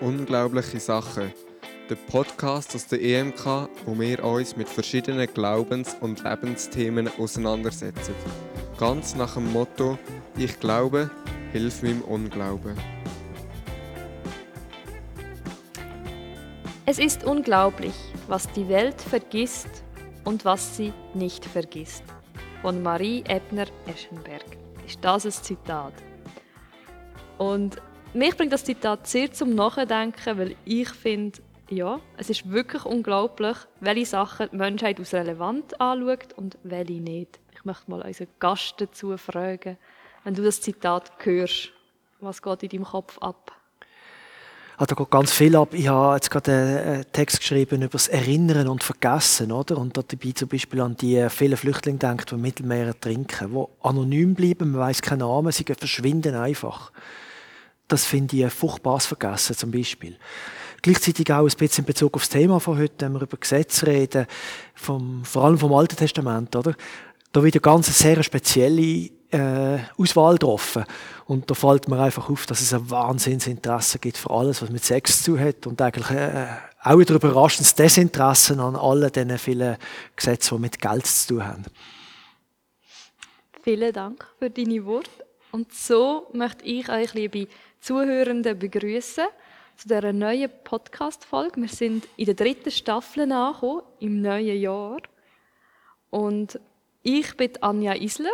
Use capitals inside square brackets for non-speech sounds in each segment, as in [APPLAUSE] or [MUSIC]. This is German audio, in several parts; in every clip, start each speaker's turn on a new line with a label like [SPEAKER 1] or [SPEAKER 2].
[SPEAKER 1] Unglaubliche Sachen. Der Podcast aus der EMK, wo wir uns mit verschiedenen Glaubens- und Lebensthemen auseinandersetzen. Ganz nach dem Motto: Ich glaube, hilf meinem Unglauben.
[SPEAKER 2] Es ist unglaublich, was die Welt vergisst und was sie nicht vergisst. Von Marie Ebner-Eschenberg ist das ein Zitat. Und mich bringt das Zitat sehr zum Nachdenken, weil ich finde, ja, es ist wirklich unglaublich, welche Sachen die Menschheit als relevant anschaut und welche nicht. Ich möchte mal unseren Gast dazu fragen, wenn du das Zitat hörst, was geht in deinem Kopf ab?
[SPEAKER 3] Ah, da geht ganz viel ab. Ich habe jetzt gerade einen Text geschrieben über das Erinnern und Vergessen, oder? Und dabei zum Beispiel an die vielen Flüchtlinge denkt, die im Mittelmeer ertrinken, die anonym bleiben, man weiß keinen Namen, sie verschwinden einfach. Das finde ich ein furchtbares Vergessen zum Beispiel. Gleichzeitig auch ein bisschen in Bezug auf das Thema von heute, wenn wir über Gesetze reden, vom, vor allem vom Alten Testament, oder? Da wird ja ganz eine sehr spezielle äh, Auswahl getroffen. Und da fällt mir einfach auf, dass es ein Wahnsinnsinteresse gibt für alles, was mit Sex zu hat und eigentlich äh, auch wieder überraschendes Desinteresse an allen diesen vielen Gesetzen, die mit Geld zu tun haben.
[SPEAKER 2] Vielen Dank für deine Worte. Und so möchte ich euch, liebe Zuhörenden begrüßen zu dieser neuen Podcast-Folge. Wir sind in der dritten Staffel angekommen, im neuen Jahr. Und ich bin Anja Isler,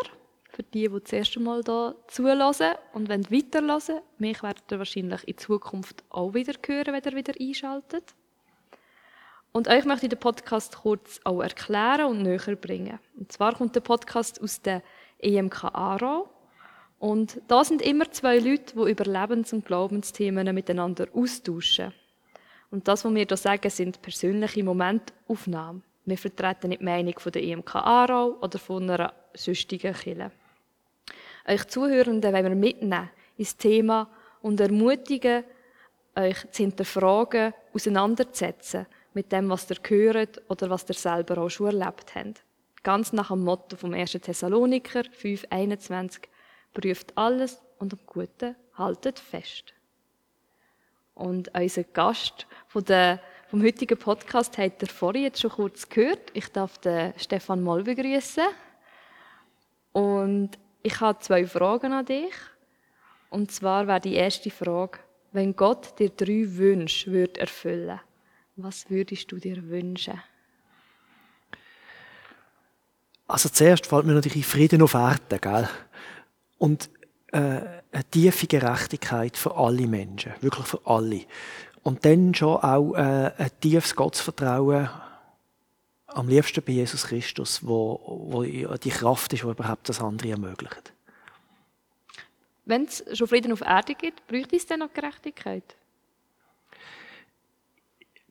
[SPEAKER 2] für die, die das erste Mal hier zulassen und weiterlassen. Mich werdet ihr wahrscheinlich in Zukunft auch wieder hören, wenn ihr wieder einschaltet. Und euch möchte ich den Podcast kurz auch erklären und näher bringen. Und zwar kommt der Podcast aus der EMK Aarau und da sind immer zwei Leute, die über Lebens- und Glaubensthemen miteinander austauschen. Und das, was wir hier sagen, sind persönliche Momentaufnahmen. Wir vertreten nicht die Meinung von der EMK Aarau oder von einer sonstigen Kirche. Euch Zuhörenden wollen wir mitnehmen ins Thema und ermutigen, euch zu hinterfragen, auseinanderzusetzen mit dem, was ihr gehört oder was ihr selber auch schon erlebt habt. Ganz nach dem Motto vom 1. Thessaloniker 5,21 prüft alles und am Guten haltet fest. Und unser Gast von der, vom heutigen Podcast hat ihr vorhin jetzt schon kurz gehört. Ich darf den Stefan Moll begrüßen. Und ich habe zwei Fragen an dich. Und zwar wäre die erste Frage, wenn Gott dir drei Wünsche würde erfüllen, was würdest du dir wünschen?
[SPEAKER 3] Also zuerst fällt mir natürlich Frieden auf Erden, gell? Und äh, eine tiefe Gerechtigkeit für alle Menschen, wirklich für alle. Und dann schon auch äh, ein tiefes Gottesvertrauen, am liebsten bei Jesus Christus, wo, wo die Kraft ist, die überhaupt das andere ermöglicht.
[SPEAKER 2] Wenn es schon Frieden auf Erde gibt, bräuchte es dann noch Gerechtigkeit?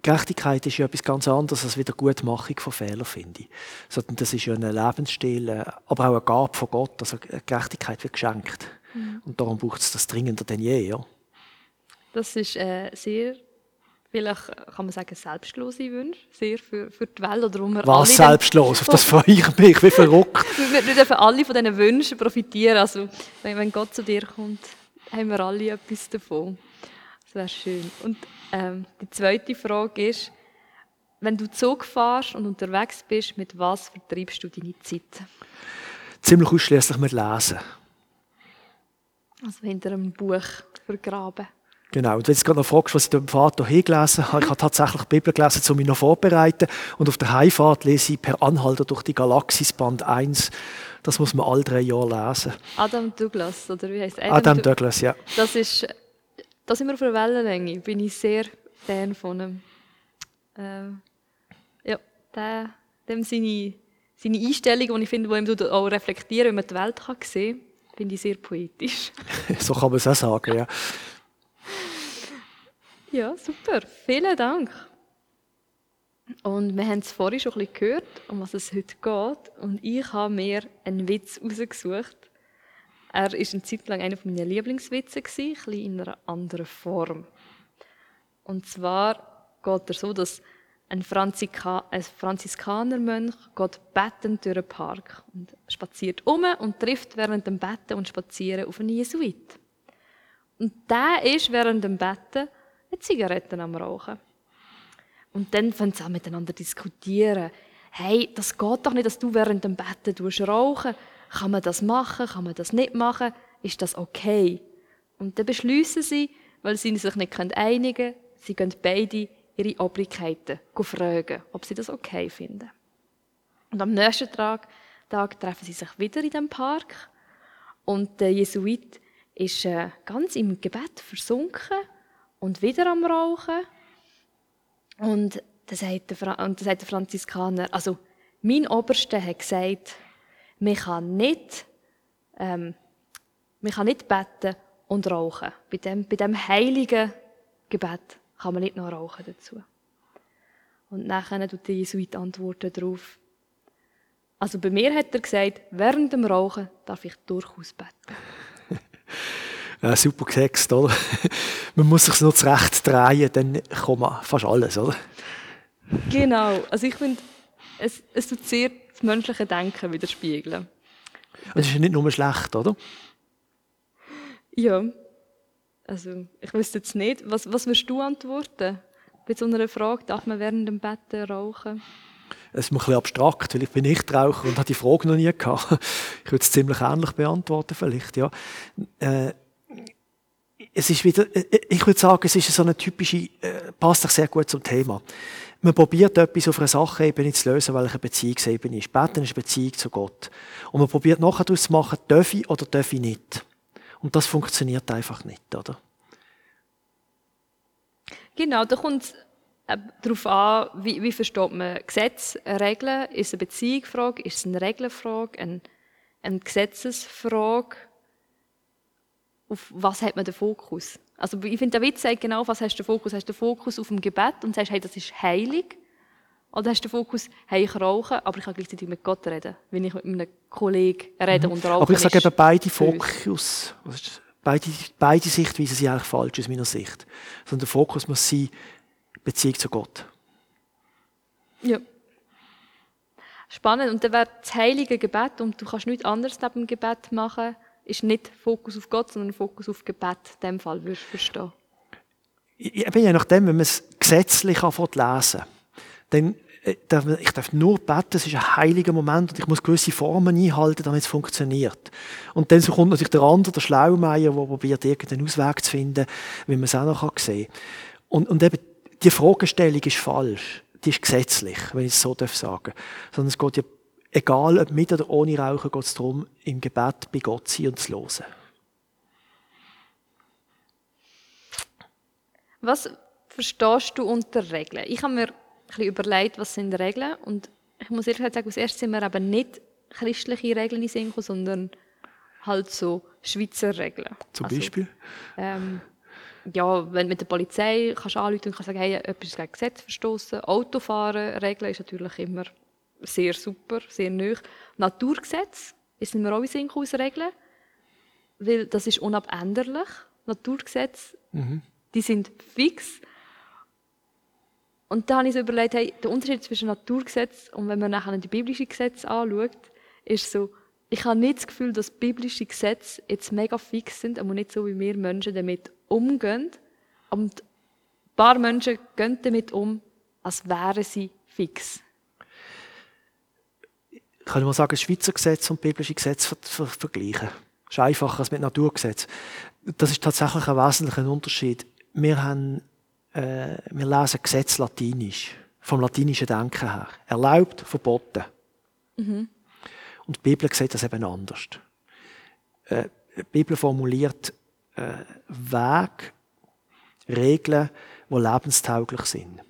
[SPEAKER 3] Gerechtigkeit ist ja etwas ganz anderes als wieder Gutmachung von Fehlern, finde ich. Sondern das ist ja ein Lebensstil, äh, aber auch eine Gabe von Gott. Also Gerechtigkeit wird geschenkt. Mhm. Und darum braucht es das dringender denn je. Ja?
[SPEAKER 2] Das ist äh, sehr, vielleicht kann man sagen, selbstlose Wunsch. Sehr für, für die Welt. Oder
[SPEAKER 3] wir Was selbstlos? Auf das [LAUGHS] freue ich mich. Wie verrückt. [LAUGHS]
[SPEAKER 2] wir, dürfen alle von diesen Wünschen profitieren. Also, wenn, wenn Gott zu dir kommt, haben wir alle etwas davon. Das wäre schön. Und ähm, die zweite Frage ist, wenn du Zug fährst und unterwegs bist, mit was vertreibst du deine Zeit?
[SPEAKER 3] Ziemlich ausschließlich mit Lesen.
[SPEAKER 2] Also hinter einem Buch vergraben.
[SPEAKER 3] Genau. Und wenn du gerade noch fragst, was ich dem Vater hingelesen habe, ich habe tatsächlich die Bibel gelesen, um mich noch vorzubereiten. Und auf der Heimfahrt lese ich per Anhalter durch die Galaxis Band 1. Das muss man alle drei Jahre lesen.
[SPEAKER 2] Adam Douglas, oder wie heißt
[SPEAKER 3] Adam, Adam Douglas, ja.
[SPEAKER 2] Das ist da sind wir auf einer Wellenlänge. Bin ich sehr Fan von ihm. Ähm, ja, der, dem seine, seine Einstellung, die ich finde, die ihm auch reflektieren, wenn man die Welt kann sehen kann, finde ich sehr poetisch. [LAUGHS]
[SPEAKER 3] so kann man es auch sagen, ja. [LAUGHS]
[SPEAKER 2] Ja, super. Vielen Dank. Und wir haben es vorhin schon ein bisschen gehört, um was es heute geht. Und ich habe mir einen Witz herausgesucht, er war eine Zeit lang einer meiner Lieblingswitze, ein in einer anderen Form. Und zwar geht er so, dass ein, Franzika ein Franziskanermönch geht bettend durch den Park und spaziert um und trifft während dem Betten und Spazieren auf einen Jesuit. Und der ist während dem Betten eine Zigarette am Rauchen. Und dann fangen sie an miteinander diskutieren. Hey, das geht doch nicht, dass du während dem Betten rauchen Kann man das machen? Kann man das nicht machen? Ist das okay? Und dann beschließen sie, weil sie sich nicht einigen können, sie gehen beide ihre Obrigkeiten fragen, ob sie das okay finden. Und am nächsten Tag, Tag treffen sie sich wieder in dem Park und der Jesuit ist äh, ganz im Gebet versunken und wieder am Rauchen. Und dann sagt der, und dann sagt der Franziskaner, also mein Oberster hat gesagt, man kann nicht, ähm, man kann nicht beten und rauchen. Bei dem, bei dem heiligen Gebet kann man nicht noch rauchen dazu. Und nachher tut der Jesuit antworten darauf. Also bei mir hat er gesagt, während dem Rauchen darf ich durchaus beten. [LAUGHS]
[SPEAKER 3] ja, super gesext, oder? [LAUGHS] man muss sich nur zurecht drehen, dann kommt man fast alles, oder?
[SPEAKER 2] Genau. Also ich finde, es, es tut sehr das menschliche Denken widerspiegeln.
[SPEAKER 3] Es ist ja nicht nur schlecht, oder?
[SPEAKER 2] Ja. Also, ich wüsste jetzt nicht. Was, was würdest du antworten? Bei so einer Frage, darf man während dem Betten rauchen?
[SPEAKER 3] Es ist mir ein bisschen abstrakt, weil ich bin nicht Raucher und habe die Frage noch nie gehabt. [LAUGHS] Ich würde es ziemlich ähnlich beantworten, vielleicht, ja. Äh, es ist wieder, äh, ich würde sagen, es ist so eine typische, äh, passt sich sehr gut zum Thema. Man probiert etwas auf einer Sachebene zu lösen, weil eine Beziehungsebene ist. Beten ist eine Beziehung zu Gott. Und man probiert nachher daraus zu machen, darf ich oder darf ich nicht. Und das funktioniert einfach nicht, oder?
[SPEAKER 2] Genau, da kommt es äh, darauf an, wie, wie versteht man Gesetz, Regeln. Ist es eine Beziehungsfrage, ist es eine Regelfrage, eine, eine Gesetzesfrage? Auf was hat man den Fokus? Also ich finde, der Witz sagt genau, was hast du den Fokus? Hast du den Fokus auf dem Gebet und sagst, hey, das ist heilig? Oder hast du den Fokus, hey, ich rauche, aber ich kann gleichzeitig mit Gott reden, wenn ich mit einem Kollegen rede mhm. und rauche
[SPEAKER 3] Aber ich sage eben, beide Fokus, beide, beide Sichtweisen sind eigentlich falsch aus meiner Sicht. Sondern der Fokus muss sein, Beziehung zu Gott.
[SPEAKER 2] Ja. Spannend. Und dann wäre das heilige Gebet, und du kannst nichts anderes neben dem Gebet machen, ist nicht Fokus auf Gott, sondern Fokus auf Gebet. In dem Fall würdest du verstehen.
[SPEAKER 3] Ich bin je nachdem, wenn man es gesetzlich anfängt lesen, dann äh, ich darf nur beten, es ist ein heiliger Moment und ich muss gewisse Formen einhalten, damit es funktioniert. Und dann kommt natürlich der andere, der Schlaumeier, der probiert, irgendeinen Ausweg zu finden, wie man es auch noch sehen kann. Und, und eben, die Fragestellung ist falsch. Die ist gesetzlich, wenn ich es so sagen darf. Sondern es geht ja, egal ob mit oder ohne Rauchen, geht es darum, im Gebet bei Gott zu sein und zu hören.
[SPEAKER 2] Was verstehst du unter Regeln? Ich habe mir bisschen überlegt, was sind Regeln. Und ich muss ehrlich sagen, als erstes sind wir eben nicht christliche Regeln in Sinn sondern halt so Schweizer Regeln.
[SPEAKER 3] Zum also, Beispiel?
[SPEAKER 2] Ähm, ja, wenn du mit der Polizei kannst anrufen und kannst sagen, hey, etwas gegen Gesetz verstoßen. Autofahren, Regeln ist natürlich immer sehr super, sehr nöch. Naturgesetz sind wir auch in Sinn Regeln, weil das ist unabänderlich. Naturgesetze, mhm. die sind fix. Und da habe ich so überlegt, hey, der Unterschied zwischen Naturgesetz und wenn man nachher die biblischen Gesetze anschaut, ist so, ich habe nicht das Gefühl, dass biblische Gesetze jetzt mega fix sind, aber nicht so, wie wir Menschen damit umgehen. Und ein paar Menschen gehen damit um, als wären sie fix.
[SPEAKER 3] Ich kann mal sagen, Schweizer Gesetz und biblische Gesetze ver ver vergleichen. Das ist einfacher als mit Naturgesetz. Das ist tatsächlich ein wesentlicher Unterschied. Wir haben äh, wir lesen Gesetz latinisch, vom latinischen Denken her. Erlaubt, verboten. Mhm. Und die Bibel sieht das eben anders. Äh, die Bibel formuliert äh, Wege, Regeln, die lebenstauglich sind.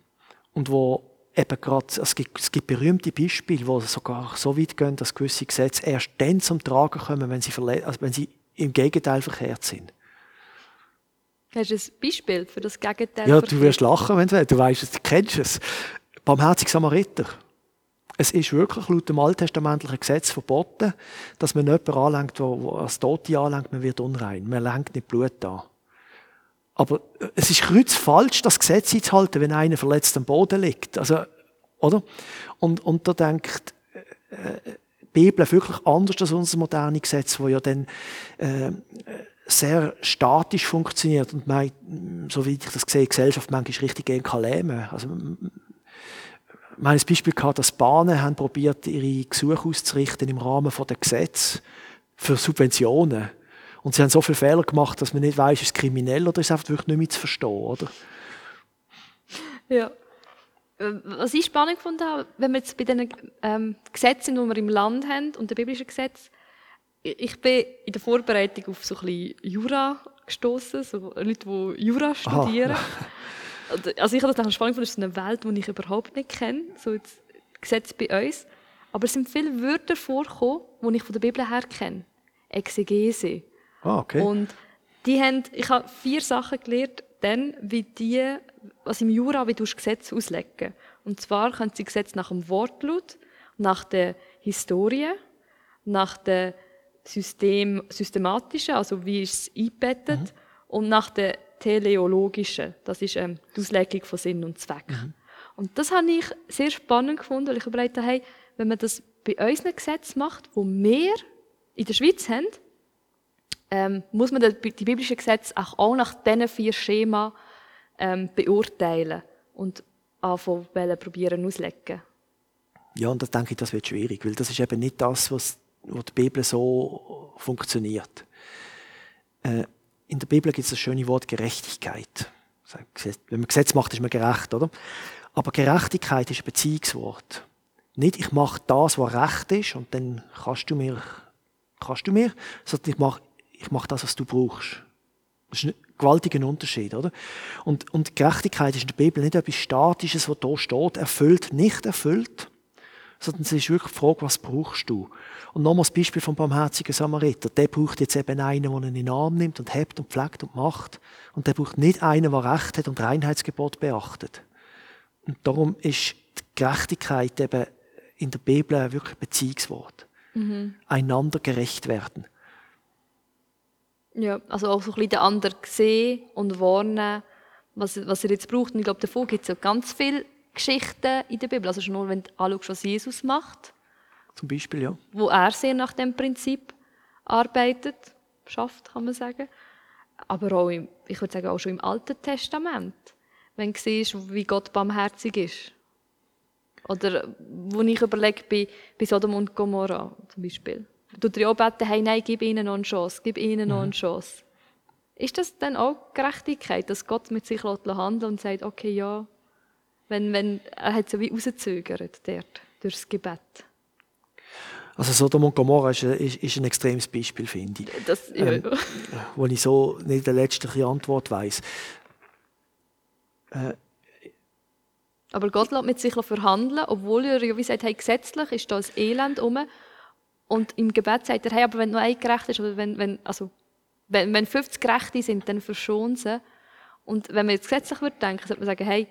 [SPEAKER 3] Und wo eben gerade, es gibt, es gibt berühmte Beispiele, wo sogar so weit gehen, dass gewisse Gesetze erst dann zum Tragen kommen, wenn sie, also wenn sie im Gegenteil verkehrt sind.
[SPEAKER 2] Hast du ein Beispiel für das Gegenteil?
[SPEAKER 3] Ja, du wirst lachen, wenn du willst. Du weißt es, du kennst es. Barmherzig Samariter. Es ist wirklich laut dem alttestamentlichen Gesetz verboten, dass man jemanden anlenkt, der als Tote anlenkt, man wird unrein. Man lenkt nicht Blut an. Aber äh, es ist kreuzfalsch, das Gesetz einzuhalten, wenn einer verletzt am Boden liegt. Also, oder? Und, und da denkt, äh, die Bibel wirklich anders als unser modernes Gesetz, wo ja dann, äh, sehr statisch funktioniert und mein, so wie ich das sehe, Gesellschaft manchmal richtig gegen kann lähmen. Also, mein Beispiel gehabt, dass Bahnen haben probiert, ihre Gesuche auszurichten im Rahmen der Gesetze für Subventionen. Und sie haben so viele Fehler gemacht, dass man nicht weiß, ist es kriminell oder ist es einfach wirklich nicht mehr zu verstehen, oder?
[SPEAKER 2] Ja. Äh, was ich spannend habe, wenn wir jetzt bei den ähm, Gesetzen, die wir im Land haben und den biblischen Gesetzen, ich bin in der Vorbereitung auf so ein bisschen Jura gestoßen, so Leute, die Jura studieren. Aha. Also ich habe das spannend gefunden, das ist eine Welt, die ich überhaupt nicht kenne, so jetzt Gesetz bei uns. Aber es sind viele Wörter vorgekommen, die ich von der Bibel her kenne. Exegese.
[SPEAKER 3] Ah, okay.
[SPEAKER 2] Und die haben, ich habe vier Sachen gelernt, dann, wie die, was im Jura, wie du Gesetze auslegen. Und zwar können sie Gesetze nach dem Wortlaut, nach der Historie, nach der System, systematischen, also wie ist es eingebettet, mhm. und nach der teleologischen, das ist ähm, die Auslegung von Sinn und Zweck. Mhm. Und das habe ich sehr spannend gefunden, weil ich überlegt habe, hey, wenn man das bei unseren Gesetzen macht, wo wir in der Schweiz haben, ähm, muss man die biblischen Gesetze auch, nach diesen vier Schema ähm, beurteilen und anfangen probieren auslegen.
[SPEAKER 3] Ja, und das denke ich, das wird schwierig, weil das ist eben nicht das, was, wo die Bibel so funktioniert. Äh, in der Bibel gibt es das schöne Wort Gerechtigkeit. Wenn man Gesetz macht, ist man gerecht, oder? Aber Gerechtigkeit ist ein Beziehungswort. Nicht, ich mache das, was recht ist, und dann kannst du mir, kannst du mir, sondern ich mache, ich mache das, was du brauchst. Das ist ein gewaltiger Unterschied, oder? Und, und Gerechtigkeit ist in der Bibel nicht etwas Statisches, was da steht, erfüllt, nicht erfüllt, sondern es ist wirklich die Frage, was brauchst du? Und nochmals das Beispiel vom barmherzigen Samariter. Der braucht jetzt eben einen, der ihn in den Arm nimmt und hebt und pflegt und macht. Und der braucht nicht einen, der Recht hat und Reinheitsgebot beachtet. Und darum ist die Gerechtigkeit eben in der Bibel wirklich ein Beziehungswort. Mhm. Einander gerecht werden.
[SPEAKER 2] Ja, also auch so ein bisschen den anderen sehen und warnen, was, was er jetzt braucht. Und ich glaube, davon gibt es ja ganz viele Geschichten in der Bibel. Also schon nur, wenn du anschaust, was Jesus macht.
[SPEAKER 3] Zum Beispiel, ja.
[SPEAKER 2] Wo er sehr nach dem Prinzip arbeitet, schafft, kann man sagen. Aber auch, im, ich würde sagen, auch schon im Alten Testament. Wenn du siehst, wie Gott barmherzig ist. Oder wo ich überlege, bei, bei Sodom und Gomorra zum Beispiel. Du auch beten, hey, nein, gib ihnen noch eine Chance, gib ihnen noch eine mhm. Chance. Ist das dann auch Gerechtigkeit, dass Gott mit sich handelt und sagt, okay, ja, wenn, wenn, er hat so wie rausgezögert dort, durch Gebet.
[SPEAKER 3] Also Sodom und Gomorra ist, ist, ist, ein extremes Beispiel, finde ich.
[SPEAKER 2] Das, ja. ähm,
[SPEAKER 3] wo ich so nicht die letztliche Antwort weiß.
[SPEAKER 2] Äh, aber Gott lässt mit sich verhandeln, obwohl er ja wie sagt, hey, gesetzlich ist da ein Elend um. Und im Gebet sagt er, hey, aber wenn nur ein gerecht ist, oder wenn, wenn, also, wenn, wenn 50 Gerechte sind, dann verschont sie. Und wenn man jetzt gesetzlich würde denken, sollte man sagen, hey,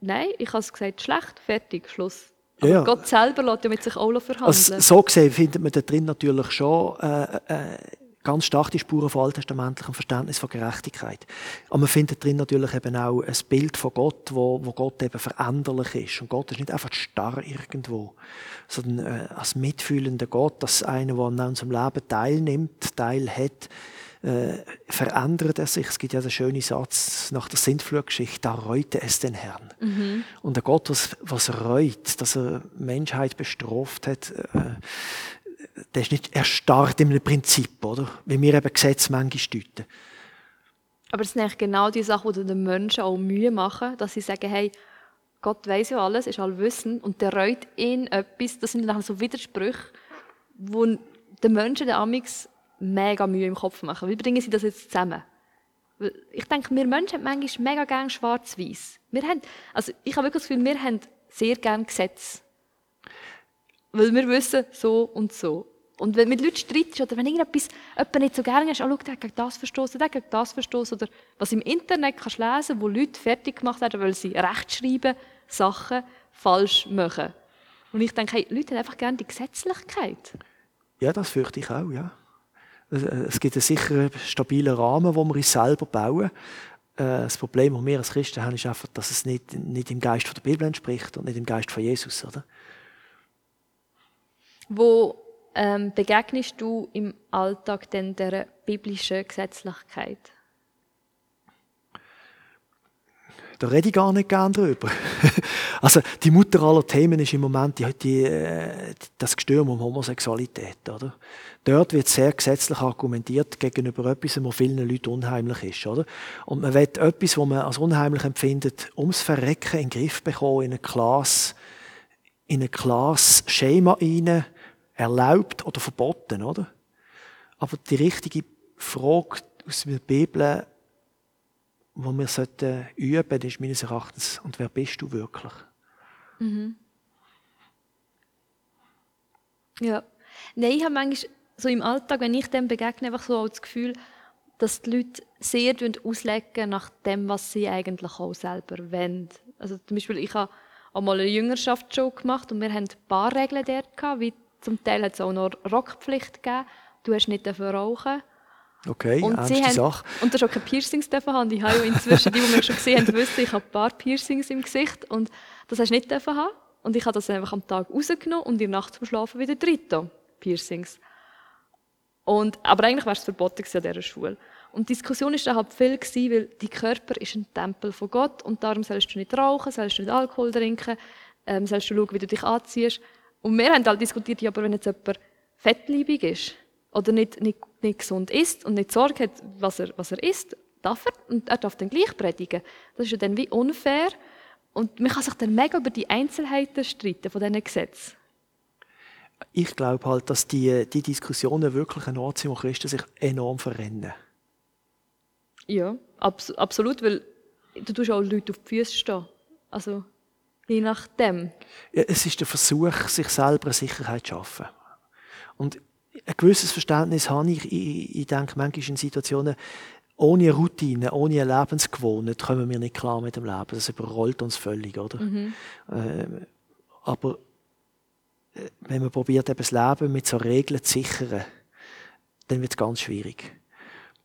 [SPEAKER 2] nein, ich habe es gesagt, schlecht, fertig, Schluss. Aber ja. Gott selber lässt ja mit sich auch verhandeln.
[SPEAKER 3] Also, so gesehen findet man da drin natürlich schon äh, äh, ganz stark die Spuren von alttestamentlichem Verständnis von Gerechtigkeit. Aber man findet drin natürlich eben auch ein Bild von Gott, wo, wo Gott eben veränderlich ist. Und Gott ist nicht einfach starr irgendwo, sondern äh, als mitfühlender Gott, als einer, der an unserem Leben teilnimmt, Teil hat, äh, verändert er sich. Es gibt ja den schönen Satz nach der Sintflutgeschichte, da reute es den Herrn. Mhm. Und der Gott, was, was reut, dass er Menschheit bestraft hat, äh, der ist nicht erstarrt in einem Prinzip, oder? Wie wir eben Gesetze manchmal deuten.
[SPEAKER 2] Aber es sind genau die Sachen, die den Menschen auch Mühe machen, dass sie sagen, hey, Gott weiß ja alles, ist allwissend und der reut ihn etwas. Das sind dann so Widersprüche, wo den Menschen der Amix mega Mühe im Kopf machen. Wie bringen sie das jetzt zusammen? Ich denke, wir Menschen haben manchmal mega gerne schwarz-weiß. Wir haben, also ich habe wirklich das Gefühl, wir haben sehr gerne Gesetze. Weil wir wissen, so und so. Und wenn mit Leuten streitest oder wenn irgendetwas jemand nicht so gerne ist, oh, schau, der hat gegen das verstoßen, der hat gegen das verstoßen. Oder was im Internet kannst du lesen, wo Leute fertig gemacht werden, weil sie rechtschreiben, Sachen falsch machen. Und ich denke, hey, Leute haben einfach gerne die Gesetzlichkeit.
[SPEAKER 3] Ja, das fürchte ich auch, ja. Es gibt einen sicheren, stabilen Rahmen, den wir uns selber bauen. Äh, das Problem, das wir als Christen haben, ist einfach, dass es nicht, nicht im Geist der Bibel entspricht und nicht im Geist von Jesus. Oder?
[SPEAKER 2] Wo ähm, begegnest du im Alltag denn der biblischen Gesetzlichkeit?
[SPEAKER 3] Da rede ich gar nicht gern drüber. [LAUGHS] also die Mutter aller Themen ist im Moment die, die, äh, das Gestürm um Homosexualität. Oder? Dort wird sehr gesetzlich argumentiert gegenüber etwas, was vielen Leuten unheimlich ist. Oder? Und man will etwas, was man als unheimlich empfindet, ums Verrecken in den Griff bekommen, in ein klares, in ein klares Schema rein, erlaubt oder verboten. Oder? Aber die richtige Frage aus der Bibel wo wir sollten üben ist meines Erachtens, und wer bist du wirklich?
[SPEAKER 2] Mhm. Ja. Nein, ich habe manchmal so im Alltag, wenn ich dem begegne, einfach so das Gefühl, dass die Leute sehr auslegen nach dem, was sie eigentlich auch selber wollen. Also zum Beispiel, ich habe auch mal eine Jüngerschaftsshow gemacht und wir hatten ein paar Regeln dort wie zum Teil hat es auch noch Rockpflicht gegeben. Du hast nicht rauchen
[SPEAKER 3] Okay,
[SPEAKER 2] und sie haben,
[SPEAKER 3] Sache.
[SPEAKER 2] Und du hast auch keine Piercings dürfen haben. Ich habe ja inzwischen, die, die mich schon gesehen haben, wissen, ich habe ein paar Piercings im Gesicht und das hast du nicht dürfen haben. Und ich habe das einfach am Tag rausgenommen und in der Nacht zum Schlafen wieder drin Piercings. Und, aber eigentlich war es verboten an dieser Schule. Und die Diskussion war dann halt viel, gewesen, weil dein Körper ist ein Tempel von Gott und darum sollst du nicht rauchen, sollst du nicht Alkohol trinken, ähm, sollst du schauen, wie du dich anziehst. Und wir haben halt diskutiert, ja, aber wenn jetzt jemand fettliebig ist, oder nicht, nicht, nicht gesund isst und nicht Sorge hat, was er, was er isst, darf er und er darf dann gleich predigen. Das ist ja dann wie unfair und man kann sich dann mega über die Einzelheiten streiten von diesen Gesetzen.
[SPEAKER 3] Ich glaube halt, dass die, die Diskussionen wirklich ein Ort sind, wo Christen sich enorm verrennen.
[SPEAKER 2] Ja, abs absolut, weil du tust auch Leute auf die Füße stehen. Also, je nachdem.
[SPEAKER 3] Ja, es ist der Versuch, sich selber eine Sicherheit zu schaffen. Und ein gewisses Verständnis habe ich. Ich, ich denke, manchmal in Situationen, ohne Routine, ohne eine Lebensgewohnheit kommen wir nicht klar mit dem Leben. Das überrollt uns völlig, oder? Mhm. Äh, aber äh, wenn man probiert, eben das Leben mit so Regeln zu sichern, dann wird es ganz schwierig.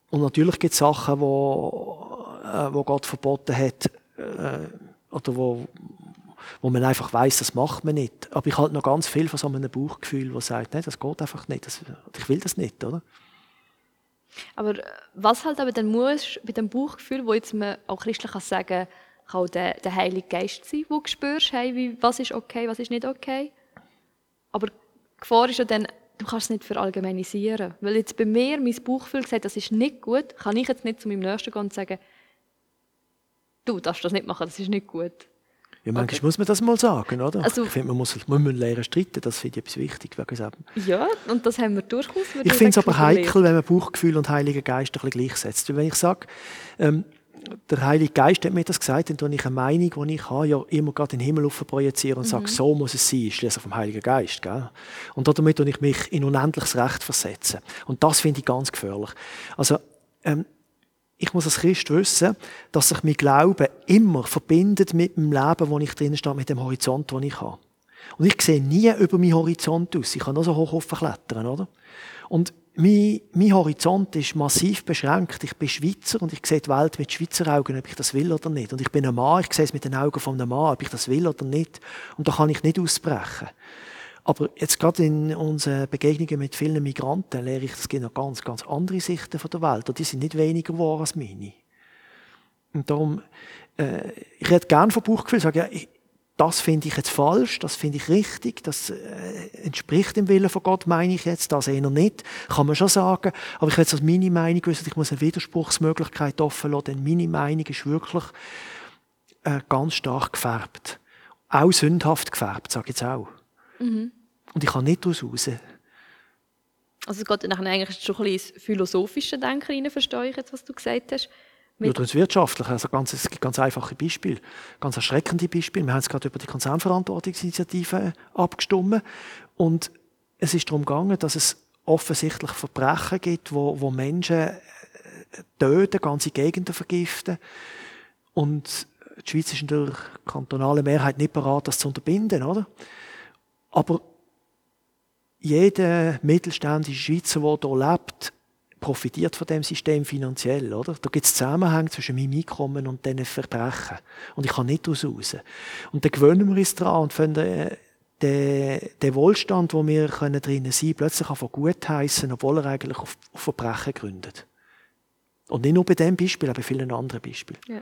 [SPEAKER 3] Und natürlich gibt es Sachen, wo, äh, wo Gott verboten hat, äh, oder wo, wo man einfach weiß, das macht man nicht. Aber ich halte noch ganz viel von so einem Bauchgefühl, das sagt, nein, das geht einfach nicht. Das, ich will das nicht, oder?
[SPEAKER 2] Aber äh, was halt aber dann muss, bei dem Bauchgefühl, wo jetzt man auch christlich kann sagen kann auch der, der Heilige Geist sein, wo du spürst, hey, wie, was ist okay, was ist nicht okay. Aber die Gefahr ist ja dann, du kannst es nicht verallgemeinisieren. Weil jetzt bei mir mein Bauchgefühl sagt, das ist nicht gut, kann ich jetzt nicht zu meinem Nächsten gehen und sagen, du darfst das nicht machen, das ist nicht gut.
[SPEAKER 3] Ja, manchmal okay. muss man das mal sagen, oder? Also, ich finde, man muss, man muss lernen streiten, das finde ich etwas wichtig.
[SPEAKER 2] Ja, und das haben wir durchaus.
[SPEAKER 3] Ich finde es aber heikel, wenn man Bauchgefühl und Heiliger Geist ein bisschen gleichsetzt. Wenn ich sage, ähm, der Heilige Geist hat mir das gesagt, dann tue ich eine Meinung, die ich habe, ja immer gerade in den Himmel projizieren und mhm. sage, so muss es sein, schließlich vom Heiligen Geist. Gell? Und damit tue ich mich in unendliches Recht versetzen. Und das finde ich ganz gefährlich. Also, ähm, ich muss als Christ wissen, dass sich mein Glaube immer verbindet mit dem Leben, wo ich drinnen stehe, mit dem Horizont, den ich habe. Und ich sehe nie über meinen Horizont aus. Ich kann nur so hoch klettern, oder? Und mein, mein Horizont ist massiv beschränkt. Ich bin Schweizer und ich sehe die Welt mit Schweizer Augen, ob ich das will oder nicht. Und ich bin ein Mann, ich sehe es mit den Augen von einem Mann, ob ich das will oder nicht. Und da kann ich nicht ausbrechen. Aber jetzt gerade in unseren Begegnungen mit vielen Migranten lehre ich, es gibt noch ganz, ganz andere Sichten von der Welt. Und die sind nicht weniger wahr als meine. Und darum, äh, ich hätte gerne von Bauchgefühl sagen, ja, ich, das finde ich jetzt falsch, das finde ich richtig, das äh, entspricht dem Willen von Gott, meine ich jetzt, das eher nicht, kann man schon sagen. Aber ich will als meine Meinung wissen, ich muss eine Widerspruchsmöglichkeit offen lassen, denn meine Meinung ist wirklich äh, ganz stark gefärbt. Auch sündhaft gefärbt, sage ich jetzt auch. Mhm. Und ich kann nicht daraus raus.
[SPEAKER 2] Also es geht dann eigentlich schon ein bisschen ins philosophische Denken rein, verstehe ich jetzt, was du gesagt hast.
[SPEAKER 3] Mit ja, das wirtschaftlich. Also ganz, es gibt ganz einfache Beispiele, ganz erschreckende Beispiele. Wir haben jetzt gerade über die Konzernverantwortungsinitiative abgestimmt. Und es ist darum gegangen, dass es offensichtlich Verbrechen gibt, wo, wo Menschen äh, töten, ganze Gegenden vergiften. Und die Schweiz ist in der kantonalen Mehrheit nicht bereit, das zu unterbinden, oder? Aber jeder mittelständische Schweizer, der hier lebt, profitiert von dem System finanziell, oder? Da gibt es Zusammenhänge zwischen meinem Einkommen und diesen Verbrechen. Und ich kann nicht daraus raus. Und dann gewöhnen wir uns daran und finden, äh, der, der Wohlstand, wo wir können drinnen sein, plötzlich von gut heißen, obwohl er eigentlich auf, auf Verbrechen gründet. Und nicht nur bei diesem Beispiel, aber bei vielen anderen Beispielen. Ja.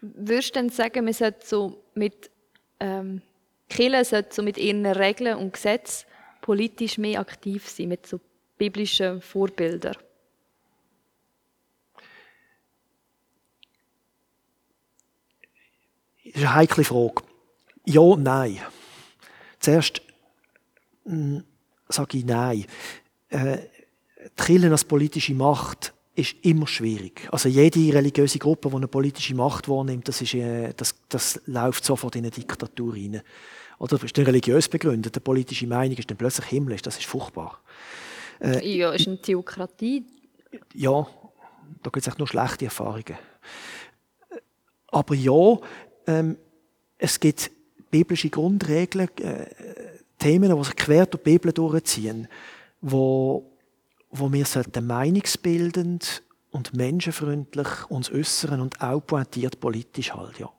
[SPEAKER 2] Würdest du denn sagen, man sollte so mit ähm, Kirche sollte so mit ihren Regeln und Gesetzen politisch mehr aktiv sein, mit so biblischen Vorbildern?
[SPEAKER 3] Das ist eine heikle Frage. Ja, nein. Zuerst hm, sage ich nein. Äh, Kirche als politische Macht ist immer schwierig. Also jede religiöse Gruppe, die eine politische Macht wahrnimmt, das, ist, äh, das, das läuft sofort in eine Diktatur rein. Oder das ist dann religiös begründet. Eine politische Meinung ist dann plötzlich himmlisch. Das ist furchtbar.
[SPEAKER 2] Äh, ja, ist eine Theokratie.
[SPEAKER 3] Ja, da gibt es nur schlechte Erfahrungen. Aber ja, ähm, es gibt biblische Grundregeln, äh, Themen, die sich quer durch die Bibel durchziehen, wo, wo wir sollten meinungsbildend und menschenfreundlich uns äußern und auch pointiert politisch halt, ja.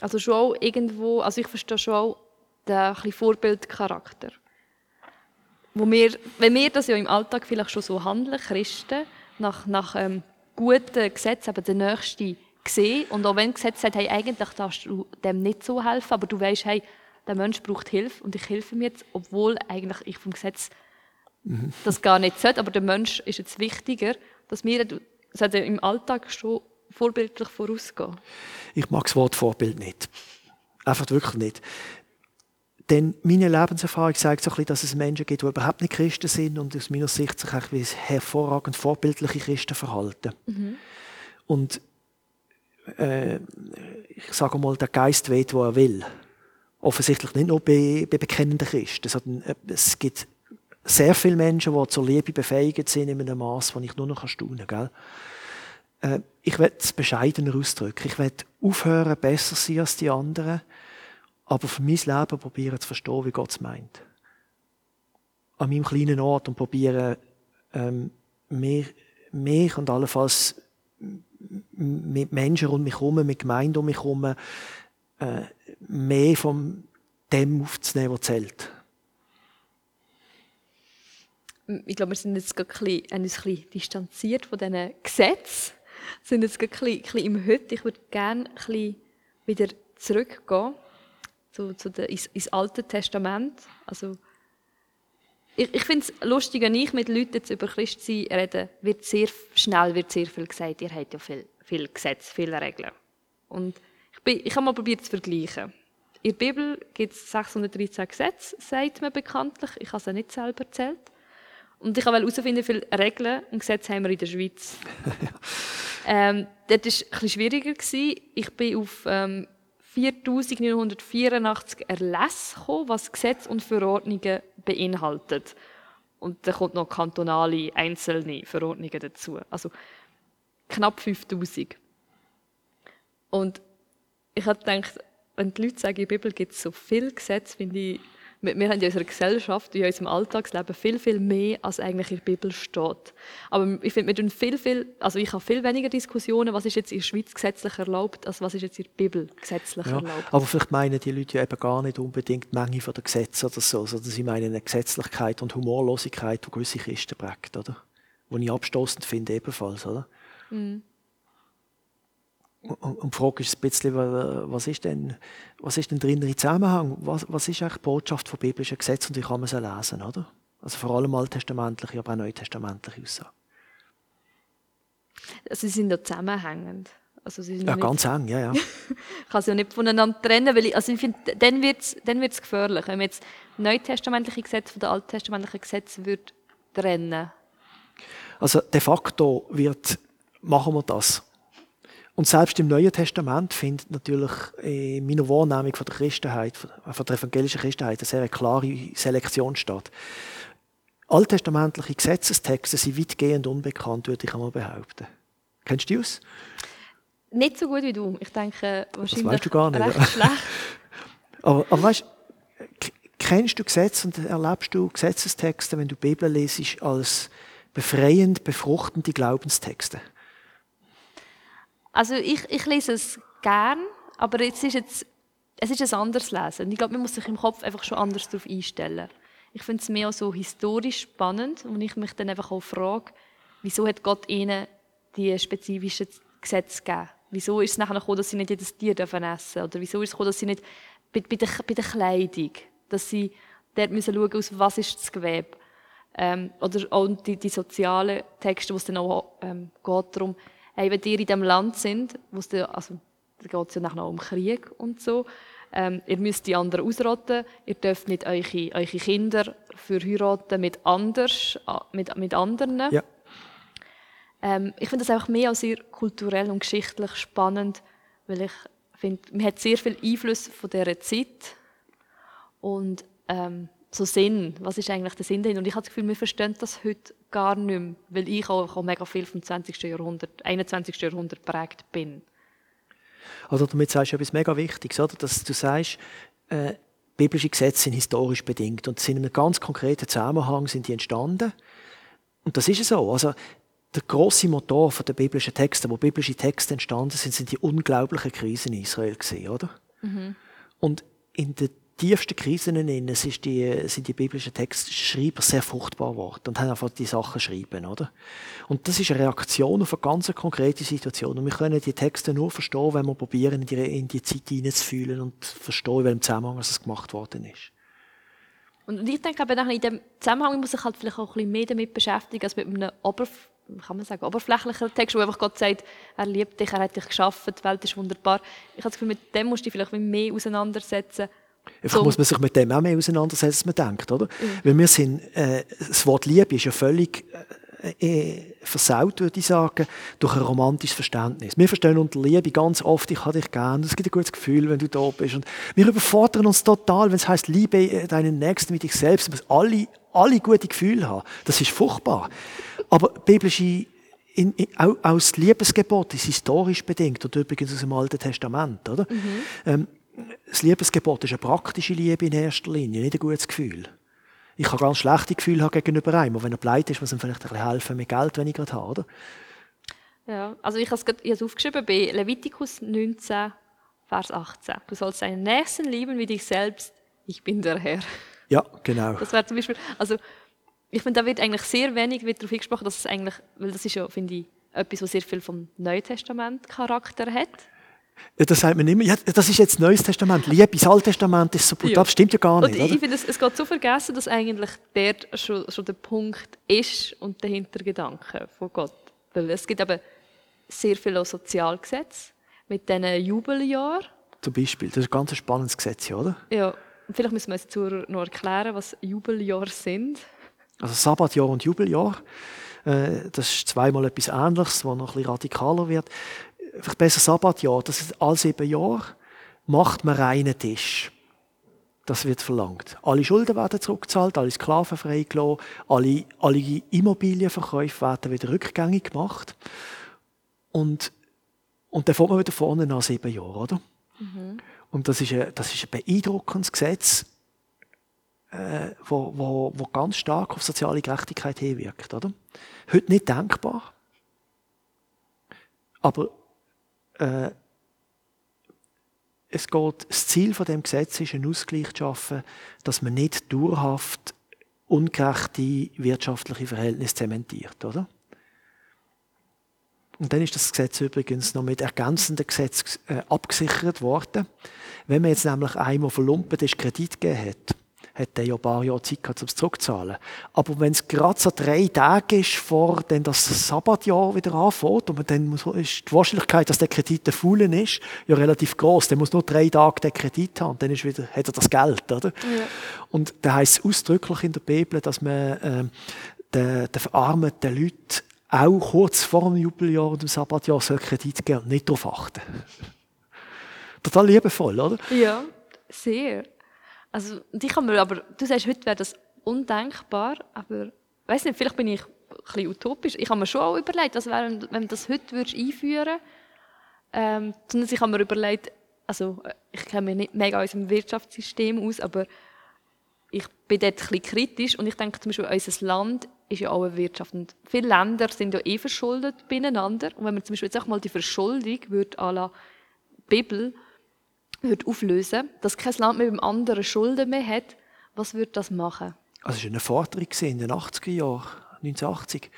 [SPEAKER 2] Also schon auch irgendwo, also ich verstehe schon auch den Vorbildcharakter. Wo wir, wenn wir das ja im Alltag vielleicht schon so handeln, Christen, nach, nach ähm, guten Gesetzen, eben der Nächste gesehen. Und auch wenn Gesetz sagt, hey, eigentlich darfst du dem nicht so helfen, aber du weißt, hey, der Mensch braucht Hilfe und ich helfe ihm jetzt, obwohl eigentlich ich vom Gesetz mhm. das gar nicht sollte. Aber der Mensch ist jetzt wichtiger, dass wir das im Alltag schon vorbildlich vorausgehen.
[SPEAKER 3] Ich mag das Wort Vorbild nicht. Einfach wirklich nicht. Denn meine Lebenserfahrung zeigt so ein bisschen, dass es Menschen gibt, die überhaupt nicht Christen sind und aus meiner Sicht sich wie hervorragend vorbildliche Christen verhalten. Mhm. Und äh, ich sage mal, der Geist weht, wo er will. Offensichtlich nicht nur bei, bei bekennenden Christen, sondern äh, es gibt sehr viele Menschen, die zur Liebe befähigt sind in einem Maß, das ich nur noch staunen kann. Äh, ich werde es bescheidener ausdrücken. Ich werde aufhören, besser sein als die anderen, aber für mein Leben probieren zu verstehen, wie Gott es meint. An meinem kleinen Ort und probieren, ähm, mich, mich und allenfalls mit Menschen um mich herum, mit Gemeinden um mich herum, äh, mehr von dem aufzunehmen, was zählt.
[SPEAKER 2] Ich glaube, wir sind jetzt ein bisschen, ein bisschen distanziert von diesen Gesetzen, [LAUGHS] sind jetzt ein bisschen, im Heute. Ich würde gerne wieder zurückgehen zu, zu der, ins, ins Alte Testament. Also, ich, ich finde es lustig, wenn ich mit Leuten jetzt über Christsein rede, wird sehr schnell wird sehr viel gesagt. Ihr habt ja viel, viel Gesetze, viele Regeln. Und ich, bin, ich habe mal probiert zu vergleichen. In der Bibel gibt es 613 Gesetze, sagt man bekanntlich. Ich habe sie nicht selber erzählt. Und ich wollte herausfinden, wie viele Regeln und Gesetze haben wir in der Schweiz. [LAUGHS] ähm, das war etwas schwieriger. Ich bin auf ähm, 4984 Erlässe gekommen, was Gesetze und Verordnungen beinhaltet. Und da kommt noch kantonale, einzelne Verordnungen dazu. Also knapp 5000. Und ich habe gedacht, wenn die Leute sagen, in der Bibel gibt es so viele Gesetze, finde ich, wir, wir haben in unserer Gesellschaft, in unserem Alltagsleben viel, viel mehr, als eigentlich in der Bibel steht. Aber ich finde, wir tun viel, viel, also ich habe viel weniger Diskussionen, was ist jetzt in der Schweiz gesetzlich erlaubt, als was ist jetzt in der Bibel gesetzlich ja, erlaubt.
[SPEAKER 3] Aber vielleicht meinen die Leute ja eben gar nicht unbedingt die Menge der Gesetze oder so, sondern sie meinen eine Gesetzlichkeit und Humorlosigkeit, die gewisse Christen prägt, oder? Die ich abstoßend finde ebenfalls, oder? Mhm. Und die Frage ist ein bisschen, was ist denn, was ist denn der innere Zusammenhang? Was, was ist eigentlich die Botschaft von biblischen Gesetzen und wie kann man sie lesen, oder? Also vor allem alttestamentliche, aber auch neutestamentliche Aussagen.
[SPEAKER 2] Also sie sind ja zusammenhängend. Also sie sind
[SPEAKER 3] ja, ganz eng, ja, ja. [LAUGHS] ich
[SPEAKER 2] kann sie ja nicht voneinander trennen, weil ich, also ich finde, dann wird es dann wird's gefährlich, wenn man jetzt neutestamentliche Gesetze von den alttestamentlichen Gesetzen wird trennen
[SPEAKER 3] Also de facto wird, machen wir das. Und selbst im Neuen Testament findet natürlich in meiner Wahrnehmung von der Christenheit, von der evangelischen Christenheit, eine sehr klare Selektion statt. Alttestamentliche Gesetzestexte sind weitgehend unbekannt, würde ich einmal behaupten. Kennst du die aus?
[SPEAKER 2] Nicht so gut wie du. Ich denke, wahrscheinlich
[SPEAKER 3] das weißt du gar nicht,
[SPEAKER 2] recht schlecht. [LAUGHS]
[SPEAKER 3] aber, aber weißt, kennst du Gesetze und erlebst du Gesetzestexte, wenn du die Bibel lesest, als befreiend, befruchtende Glaubenstexte?
[SPEAKER 2] Also ich, ich lese es gern, aber es ist jetzt es ist ein anderes Lesen. Ich glaube, man muss sich im Kopf einfach schon anders darauf einstellen. Ich finde es mehr auch so historisch spannend und ich mich dann einfach auch frage, wieso hat Gott ihnen die spezifischen Gesetze gegeben? Wieso ist es nachher gekommen, dass sie nicht jedes Tier essen dürfen? Oder wieso ist es gekommen, dass sie nicht bei, bei, der, bei der Kleidung, dass sie dort müssen schauen, aus was ist das Gewebe? Ähm, oder auch die, die sozialen Texte, wo es dann auch ähm, geht darum, hey, wenn ihr in diesem Land sind, wo es dann, also da geht es ja nachher noch um Krieg und so, ähm, ihr müsst die anderen ausrotten, ihr dürft nicht eure, eure Kinder verheiraten mit, anders, mit, mit anderen.
[SPEAKER 3] Ja.
[SPEAKER 2] Ähm, ich finde das einfach mehr als sehr kulturell und geschichtlich spannend, weil ich finde, man hat sehr viel Einfluss von dieser Zeit und ähm, so Sinn, was ist eigentlich der Sinn dahinter? Und ich habe das Gefühl, wir verstehen das heute gar nicht mehr, weil ich auch, auch mega viel vom 20. Jahrhundert, 21. Jahrhundert prägt bin.
[SPEAKER 3] Also damit sagst du etwas mega Wichtiges, oder? dass du sagst, äh, biblische Gesetze sind historisch bedingt und sind in einem ganz konkreten Zusammenhang sind die entstanden. Und das ist so. Also der große Motor der biblischen Texte, wo biblische Texte entstanden sind, sind die unglaublichen Krisen in Israel gewesen, oder? Mhm. Und in der tiefsten Krisen innen sind die, sind die biblischen Textschreiber sehr fruchtbar geworden und haben einfach die Sachen geschrieben, oder? Und das ist eine Reaktion auf eine ganz konkrete Situation. Und wir können die Texte nur verstehen, wenn wir probieren, in die, in die Zeit hineinzufühlen und verstehen, in welchem Zusammenhang es gemacht worden ist.
[SPEAKER 2] Und ich denke, aber in diesem Zusammenhang muss ich halt vielleicht auch ein bisschen mehr damit beschäftigen, als mit einem Oberf kann man sagen, oberflächlichen Text, wo einfach Gott sagt, er liebt dich, er hat dich geschaffen, die Welt ist wunderbar. Ich habe das Gefühl, mit dem musst du dich vielleicht mehr auseinandersetzen,
[SPEAKER 3] Einfach so. muss man sich mit dem auch mehr auseinandersetzen, als man denkt, oder? Ja. Weil wir sind, äh, das Wort Liebe ist ja völlig äh, äh, versaut, würde ich sagen, durch ein romantisches Verständnis. Wir verstehen unter Liebe ganz oft, ich habe dich gern, es gibt ein gutes Gefühl, wenn du da bist. Und wir überfordern uns total, wenn es heißt, liebe deinen Nächsten mit dich selbst, dass alle, alle gute Gefühle haben. Das ist furchtbar. Aber biblische in, in, auch, auch das Liebesgebot ist historisch bedingt und übrigens aus dem Alten Testament, oder? Mhm. Ähm, das Liebesgebot ist eine praktische Liebe in erster Linie, nicht ein gutes Gefühl. Ich kann ganz schlechte Gefühle haben gegenüber einem, aber wenn er pleite ist, muss ihm vielleicht ein bisschen helfen mit Geld, wenn ich gerade habe, oder?
[SPEAKER 2] Ja, also ich habe es aufgeschrieben bei Levitikus 19, Vers 18. Du sollst deinen Nächsten lieben wie dich selbst. Ich bin der Herr.
[SPEAKER 3] Ja, genau.
[SPEAKER 2] Das wäre zum Beispiel, also ich finde, da wird eigentlich sehr wenig wird darauf gesprochen, dass es eigentlich, weil das ist ja, finde ich, etwas, was sehr viel vom Neuen Testament Charakter hat.
[SPEAKER 3] Ja, das sagt man immer, ja, das ist jetzt Neues Testament, Liebe, das Alte Testament ist so brutal, ja. das stimmt ja gar nicht.
[SPEAKER 2] Und ich finde, es, es geht so vergessen, dass eigentlich dort schon, schon der Punkt ist und der Hintergedanke von Gott. Weil es gibt eben sehr viele Sozialgesetze mit diesen Jubeljahren.
[SPEAKER 3] Zum Beispiel, das ist ein ganz spannendes Gesetz, oder?
[SPEAKER 2] Ja, und vielleicht müssen wir jetzt noch erklären, was Jubeljahre sind.
[SPEAKER 3] Also Sabbatjahr und Jubeljahr, äh, das ist zweimal etwas Ähnliches, was noch ein bisschen radikaler wird vielleicht besser Sabbatjahr, das ist alle sieben Jahre, macht man reinen Tisch. Das wird verlangt. Alle Schulden werden zurückgezahlt, alle Sklaven freigelassen, alle, alle Immobilienverkäufe werden wieder rückgängig gemacht. Und, und dann fängt man wieder vorne nach sieben Jahren, oder? Mhm. Und das ist, ein, das ist ein beeindruckendes Gesetz, äh, wo, wo, wo ganz stark auf soziale Gerechtigkeit hinwirkt, oder? Heute nicht denkbar. Aber äh, es geht, das Ziel von dem Gesetz ist, einen Ausgleich zu schaffen, dass man nicht dauerhaft ungerechte wirtschaftliche Verhältnisse zementiert, oder? Und dann ist das Gesetz übrigens noch mit ergänzenden Gesetzen äh, abgesichert worden. Wenn man jetzt nämlich einmal verlumpet ist, Kredit gegeben hat, hat er ja ein paar Jahre Zeit gehabt, um es zurückzuzahlen. Aber wenn es gerade so drei Tage ist, vor dann das Sabbatjahr wieder anfängt, und dann muss, ist die Wahrscheinlichkeit, dass der Kredit erfüllen ist, ja relativ groß. Der muss nur drei Tage den Kredit haben, und dann ist wieder, hat er das Geld, oder? Ja. Und da heißt es ausdrücklich in der Bibel, dass man äh, den, den verarmten Leuten auch kurz vor dem Jubeljahr und dem Sabbatjahr soll Kredit geben und nicht darauf achten. Total liebevoll, oder?
[SPEAKER 2] Ja, sehr. Also, ich kann mir aber, du sagst, heute wäre das undenkbar, aber, weiß nicht, vielleicht bin ich ein bisschen utopisch. Ich habe mir schon auch überlegt, was wäre, wenn du das heute würdest einführen ähm, ich habe mir überlegt, also, ich kenne mich nicht mega aus dem Wirtschaftssystem aus, aber ich bin dort ein bisschen kritisch und ich denke zum Beispiel, unser Land ist ja auch eine Wirtschaft und viele Länder sind ja eh verschuldet beieinander und wenn man zum Beispiel jetzt auch mal die Verschuldung würde à la Bibel würde auflösen, dass kein Land mehr beim anderen Schulden mehr hat, was würde das machen?
[SPEAKER 3] Also es war eine Forderung in den 80er Jahren, 1980,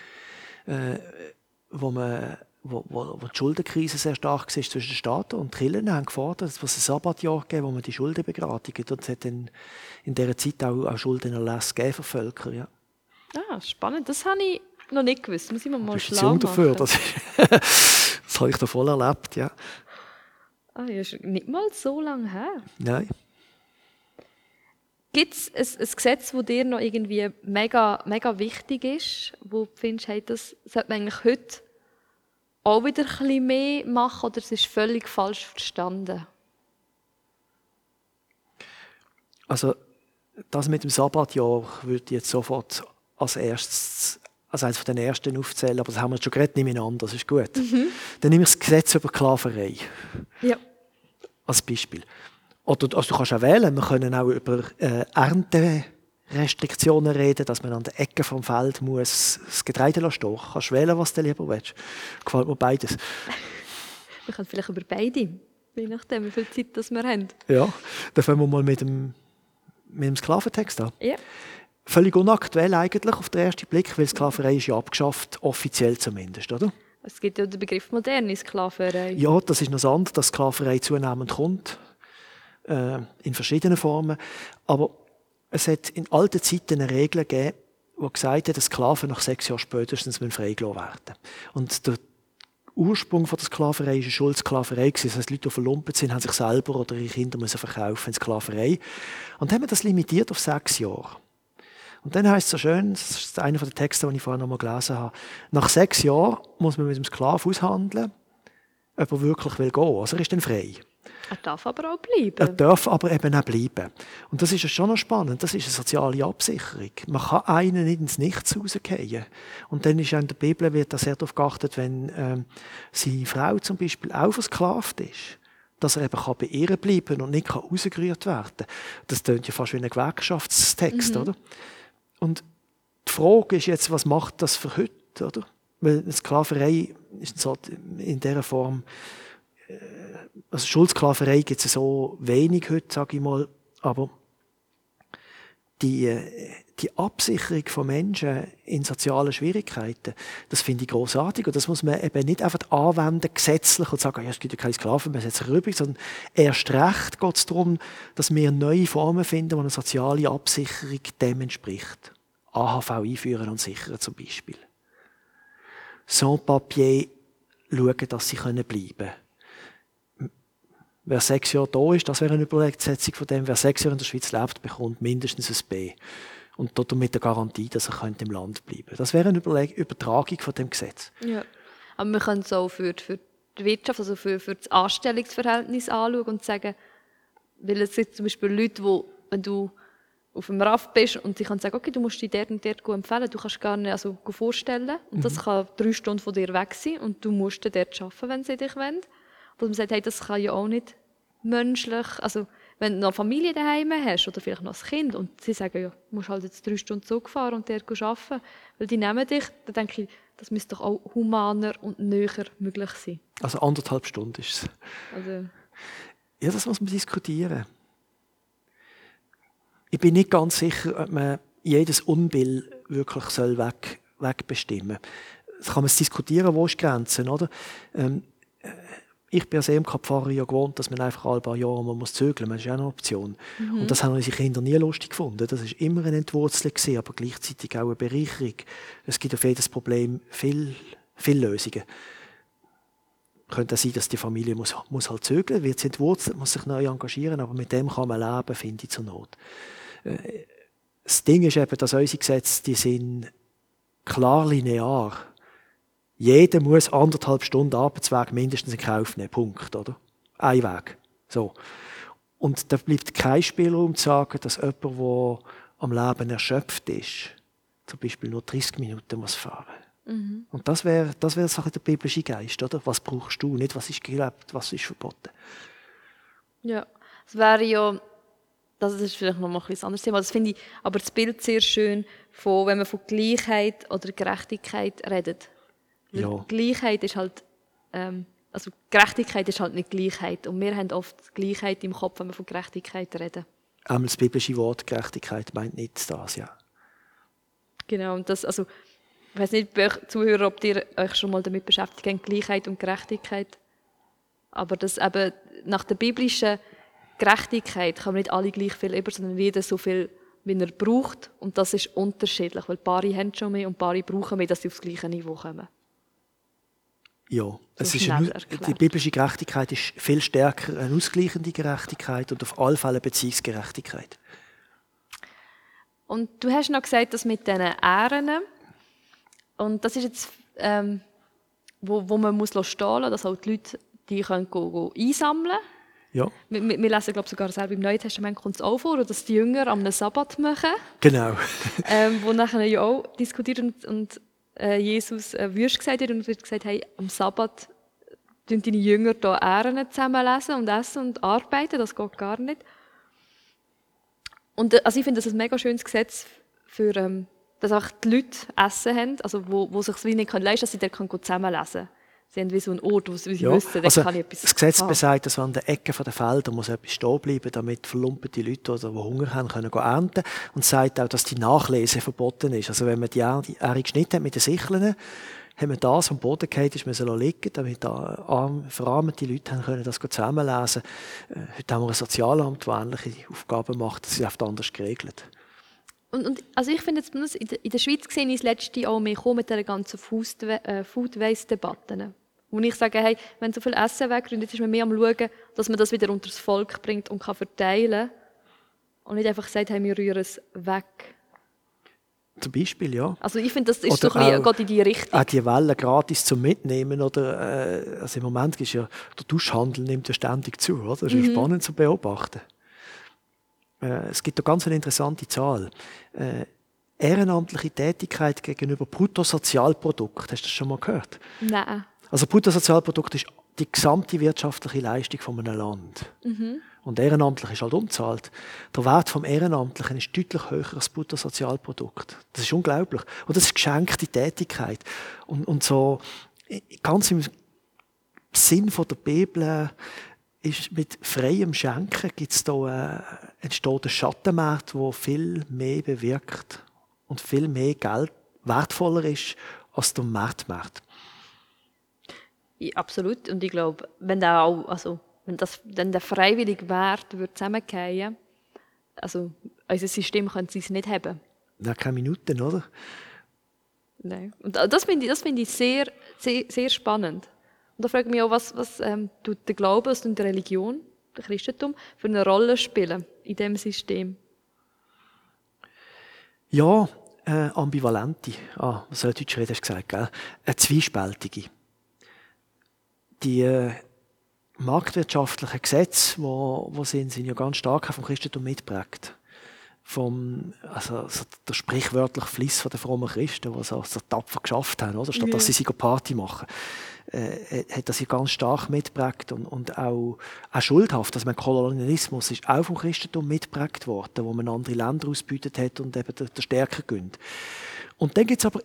[SPEAKER 3] äh, wo, man, wo, wo, wo die Schuldenkrise sehr stark war zwischen den Staaten und Kirchen haben gefordert, dass es ein Sabbatjahr gegeben wo man die Schulden begradigt. Und es hat dann in dieser Zeit auch, auch Schuldenerlass gegeben für Völker. Ja.
[SPEAKER 2] Ah, spannend. Das habe ich noch nicht gewusst. Muss ich mir mal schlau
[SPEAKER 3] jung dafür.
[SPEAKER 2] machen.
[SPEAKER 3] Das, [LAUGHS] das habe ich da voll erlebt, ja.
[SPEAKER 2] Ah, ja, ist nicht mal so lange her.
[SPEAKER 3] Nein.
[SPEAKER 2] Gibt es ein, ein Gesetz, das dir noch irgendwie mega, mega wichtig ist, wo du findest, hey, das sollte man eigentlich heute auch wieder ein bisschen mehr machen oder es ist völlig falsch verstanden?
[SPEAKER 3] Also, das mit dem Sabbatjahr würde ich jetzt sofort als erstes, als eines von den ersten aufzählen, aber das haben wir jetzt schon geredet, nehme ich an, das ist gut. Dann nehme ich das Gesetz über Sklaverei
[SPEAKER 2] Ja.
[SPEAKER 3] als Beispiel. Oder also du kannst auch wählen, wir können auch über äh, Ernterestriktionen reden, dass man an der Ecke vom Feld muss das Getreide lassen stehen. Du kannst wählen, was du lieber willst. Gefällt mir beides.
[SPEAKER 2] Wir können vielleicht über beide, je nachdem, wie viel Zeit das wir haben.
[SPEAKER 3] Ja, dann fangen wir mal mit dem, mit dem Sklaventext an.
[SPEAKER 2] Ja.
[SPEAKER 3] Völlig unaktuell eigentlich auf den ersten Blick, weil Sklaverei ist ja abgeschafft, offiziell zumindest, oder?
[SPEAKER 2] Es gibt ja den Begriff moderne Sklaverei.
[SPEAKER 3] Ja, das ist noch andere, dass Sklaverei zunehmend kommt, äh, in verschiedenen Formen. Aber es hat in alten Zeiten eine Regel gegeben, die gesagt hat, dass Sklaven nach sechs Jahren spätestens freigelassen werden Und der Ursprung von der Sklaverei war eine Schuldsklaverei. Das heisst, Leute, die verlumpet sind, haben sich selber oder ihre Kinder müssen verkaufen in Sklaverei. Und dann haben wir das limitiert auf sechs Jahre. Und dann heißt es so schön, das ist einer der Texte, den ich vorhin noch mal gelesen habe, nach sechs Jahren muss man mit dem Sklaven aushandeln, ob er wirklich will gehen. Also er ist dann frei.
[SPEAKER 2] Er darf aber auch
[SPEAKER 3] Er
[SPEAKER 2] bleiben.
[SPEAKER 3] darf aber eben auch bleiben. Und das ist ja schon noch spannend. Das ist eine soziale Absicherung. Man kann einen nicht ins Nichts rausgehen. Und dann ist auch in der Bibel wird da sehr darauf geachtet, wenn ähm, seine Frau zum Beispiel auch versklavt ist, dass er eben kann bei ihr bleiben und nicht kann rausgerührt werden. Das klingt ja fast wie ein Gewerkschaftstext, oder? Und die Frage ist jetzt, was macht das für heute, oder? Weil Sklaverei ist in dieser Form also Schuldsklaverei gibt es so wenig heute, sage ich mal, aber die, äh, die Absicherung von Menschen in sozialen Schwierigkeiten, das finde ich großartig und das muss man eben nicht einfach anwenden, gesetzlich und sagen, ja, es gibt ja keine Sklaven, wir setzen rüber, sondern erst recht geht es darum, dass wir neue Formen finden, wo eine soziale Absicherung dem entspricht. AHV einführen und sichern zum Beispiel. Sans-Papier schauen, dass sie bleiben können. Wer sechs Jahre da ist, das wäre eine Übersetzung von dem, wer sechs Jahre in der Schweiz lebt, bekommt mindestens ein B. Und dort mit der Garantie, dass er im Land bleiben könnte. Das wäre eine Übertragung von dem Gesetz.
[SPEAKER 2] Ja. Aber wir können es auch für, für die Wirtschaft, also für, für das Anstellungsverhältnis anschauen und sagen, weil es gibt zum Beispiel Leute, wo, wenn du auf dem Raff bist und sie können sagen, okay, du musst dich dort und dort gut empfehlen, du kannst gar nicht also, gut vorstellen und das kann drei Stunden von dir weg sein und du musst dort arbeiten, wenn sie dich wollen. Und man sagt, hey, das kann ja auch nicht menschlich, also wenn du noch Familie daheim hast oder vielleicht noch ein Kind und sie sagen, ja, du musst halt jetzt drei Stunden Zug fahren und dort arbeiten, weil die nehmen dich, dann denke ich, das müsste doch auch humaner und näher möglich sein.
[SPEAKER 3] Also anderthalb Stunden ist es.
[SPEAKER 2] Also,
[SPEAKER 3] Ja, das muss man diskutieren. Ich bin nicht ganz sicher, ob man jedes Unbill wirklich soll weg, wegbestimmen soll. Das kann man diskutieren, wo ist die Grenze, oder? Ähm, äh, ich bin als EMK-Pfarrer ja gewohnt, dass man einfach alle paar Jahre man muss zögeln muss. Das ist auch eine Option. Und das haben unsere Kinder nie lustig gefunden. Das ist immer eine Entwurzelung, aber gleichzeitig auch eine Bereicherung. Es gibt auf jedes Problem viel, viele Lösungen könnte auch sein, dass die Familie muss, muss halt zögeln, wird sie entwurzelt, muss sich neu engagieren, aber mit dem kann man leben, finde ich, zur Not. Das Ding ist eben, dass unsere Gesetze, die sind klar linear. Jeder muss anderthalb Stunden Arbeitsweg mindestens in Kauf nehmen, Punkt, oder? Ein Weg. So. Und da bleibt kein Spielraum zu sagen, dass jemand, der am Leben erschöpft ist, zum Beispiel nur 30 Minuten muss fahren und das wäre das wär so der biblische Geist, oder? Was brauchst du? Nicht, was ist gelebt, was ist verboten.
[SPEAKER 2] ja, es wäre ja, das ist vielleicht noch mal ein anderes Thema, das finde ich aber das Bild sehr schön, von, wenn man von Gleichheit oder Gerechtigkeit redet.
[SPEAKER 3] Ja.
[SPEAKER 2] Gleichheit ist halt ähm, also Gerechtigkeit ist halt nicht Gleichheit. Und wir haben oft Gleichheit im Kopf, wenn wir von Gerechtigkeit reden.
[SPEAKER 3] Einmal das biblische Wort Gerechtigkeit meint nicht das, ja.
[SPEAKER 2] Genau, und das, also, ich weiß nicht, Zuhörer, ob ihr euch schon mal damit beschäftigt habt, Gleichheit und Gerechtigkeit. Aber das eben, nach der biblischen Gerechtigkeit kann man nicht alle gleich viel über, sondern jeder so viel, wie er braucht. Und das ist unterschiedlich, weil Paare haben schon mehr und Paare brauchen mehr, dass sie aufs gleiche Niveau kommen.
[SPEAKER 3] Ja, es ist eine, die biblische Gerechtigkeit ist viel stärker eine ausgleichende Gerechtigkeit und auf alle Fälle Beziehungsgerechtigkeit.
[SPEAKER 2] Und du hast noch gesagt, dass mit diesen Ehren, und das ist jetzt, ähm, wo, wo man muss stehen lassen, dass auch die Leute die können go, go einsammeln
[SPEAKER 3] ja.
[SPEAKER 2] Wir, wir lesen, glaube sogar selber im Neuen Testament kommt es auch vor, dass die Jünger am Sabbat machen.
[SPEAKER 3] Genau. [LAUGHS]
[SPEAKER 2] ähm, wo nachher ja auch diskutiert und, und äh, Jesus äh, Würst gesagt hat und wird gesagt, hey, am Sabbat tun deine Jünger hier Ehren zusammenlesen und essen und arbeiten, das geht gar nicht. Und äh, also ich finde das ein mega schönes Gesetz für, ähm, dass auch die Leute Essen haben, also wo, wo sich es wie nicht leisten können, dass sie dort zusammenlesen können. Sie haben wie so einen Ort, wo sie ja, wissen, da
[SPEAKER 3] also
[SPEAKER 2] kann ich etwas
[SPEAKER 3] Das Gesetz haben. besagt, dass an der Ecke der Felder muss etwas stehen bleiben, damit verlumpete Leute, oder die Hunger haben, können ernten Und sagt auch, dass die Nachlese verboten ist. Also wenn man die Ähre geschnitten hat mit den Sicheln, haben wir das am Boden gehalten, ist müssen liegen, damit arm, verarmte Leute haben können das zusammenlesen. Äh, heute haben wir ein Sozialamt, das ähnliche Aufgaben macht. Das ist oft anders geregelt.
[SPEAKER 2] Und, und, also ich finde jetzt in der, Schweiz gesehen ist das letzte Jahr mehr mit der ganzen äh, Food Waste Debatten. Wo ich sage, hey, wenn so viel Essen wegrennt, ist man mehr am schauen, dass man das wieder unter das Volk bringt und kann verteilen und nicht einfach sagt, hey, wir rühren es weg.
[SPEAKER 3] Zum Beispiel, ja.
[SPEAKER 2] Also ich finde, das ist oder so ein bisschen, in die Richtung.
[SPEAKER 3] Auch die Wellen gratis zum Mitnehmen. Oder, äh, also Im Moment ist ja, der Duschhandel nimmt ja ständig zu. Oder? Das ist mhm. spannend zu beobachten. Äh, es gibt eine ganz eine interessante Zahl. Äh, ehrenamtliche Tätigkeit gegenüber Bruttosozialprodukt. Hast du das schon mal gehört?
[SPEAKER 2] Nein.
[SPEAKER 3] Also Bruttosozialprodukt ist die gesamte wirtschaftliche Leistung von einem Land. Mhm. Und ehrenamtlich ist halt unzahlt. Der Wert vom Ehrenamtlichen ist deutlich höher als das Bruttosozialprodukt. Das ist unglaublich. Und das ist geschenkte Tätigkeit. Und, und so, ganz im Sinn von der Bibel ist mit freiem Schenken gibt's da, äh, entsteht ein Schattenmarkt, wo viel mehr bewirkt und viel mehr Geld wertvoller ist als der Marktmarkt.
[SPEAKER 2] Ja, absolut. Und ich glaube, wenn da auch, also, wenn das, wenn der freiwillige Wert wird zusammenfallen, also, unser System könnte sie es nicht haben.
[SPEAKER 3] Na, keine Minuten, oder?
[SPEAKER 2] Nein. Und das finde ich, das finde ich sehr, sehr, sehr spannend. Und da frage ich mich auch, was, was ähm, tut der Glaube und die Religion, der Christentum, für eine Rolle spielen in diesem System?
[SPEAKER 3] Ja, äh, ambivalente. Ah, was soll Deutsch reden, hast du gesagt, gell? Eine zwiespältige die äh, marktwirtschaftlichen Gesetze, wo, wo sind, sind ja ganz stark vom Christentum mitgeprägt. Vom, also, so der sprichwörtliche Fliss der frommen Christen, die so, so tapfer geschafft haben, oder? statt ja. dass sie sich Party machen, äh, hat das ja ganz stark mitgeprägt und, und auch, auch schuldhaft. Also, mein Kolonialismus ist auch vom Christentum mitgeprägt worden, wo man andere Länder ausbeutet hat und eben der, der Stärke gönnt. Und dann gibt es aber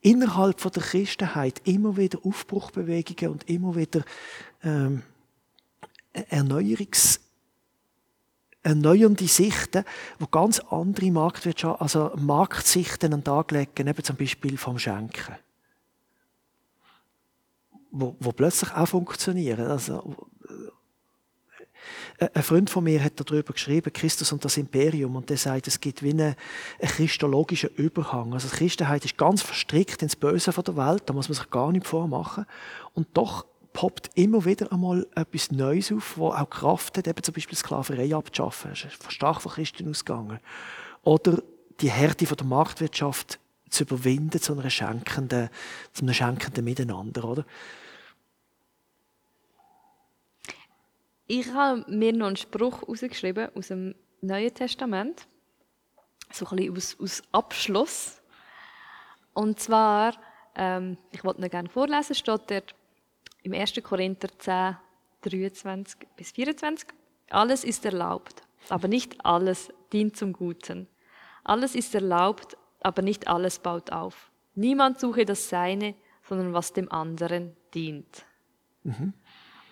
[SPEAKER 3] innerhalb von der Christenheit immer wieder Aufbruchbewegungen und immer wieder ähm, Erneuerungs erneuernde Sichten, wo ganz andere Marktwirtschaft, also Marktsichten an den Tag legen, eben zum Beispiel vom Schenken. Wo, wo plötzlich auch funktionieren. Also, ein Freund von mir hat darüber geschrieben, Christus und das Imperium, und der sagt, es gibt wie einen, einen christologischen Überhang. Also die Christenheit ist ganz verstrickt ins Böse der Welt, da muss man sich gar nicht vormachen. Und doch poppt immer wieder einmal etwas Neues auf, wo auch Kraft hat, eben zum Beispiel Sklaverei abzuschaffen. Das ist stark von Christen ausgegangen. Oder die Härte von der Marktwirtschaft zu überwinden zu einer schenkenden, zu einem schenkenden Miteinander, oder?
[SPEAKER 2] Ich habe mir noch einen Spruch herausgeschrieben aus dem Neuen Testament, so ein bisschen aus, aus Abschluss. Und zwar, ähm, ich wollte noch gerne vorlesen, steht dort im 1. Korinther 10, 23 bis 24. Alles ist erlaubt, aber nicht alles dient zum Guten. Alles ist erlaubt, aber nicht alles baut auf. Niemand suche das Seine, sondern was dem anderen dient. Mhm.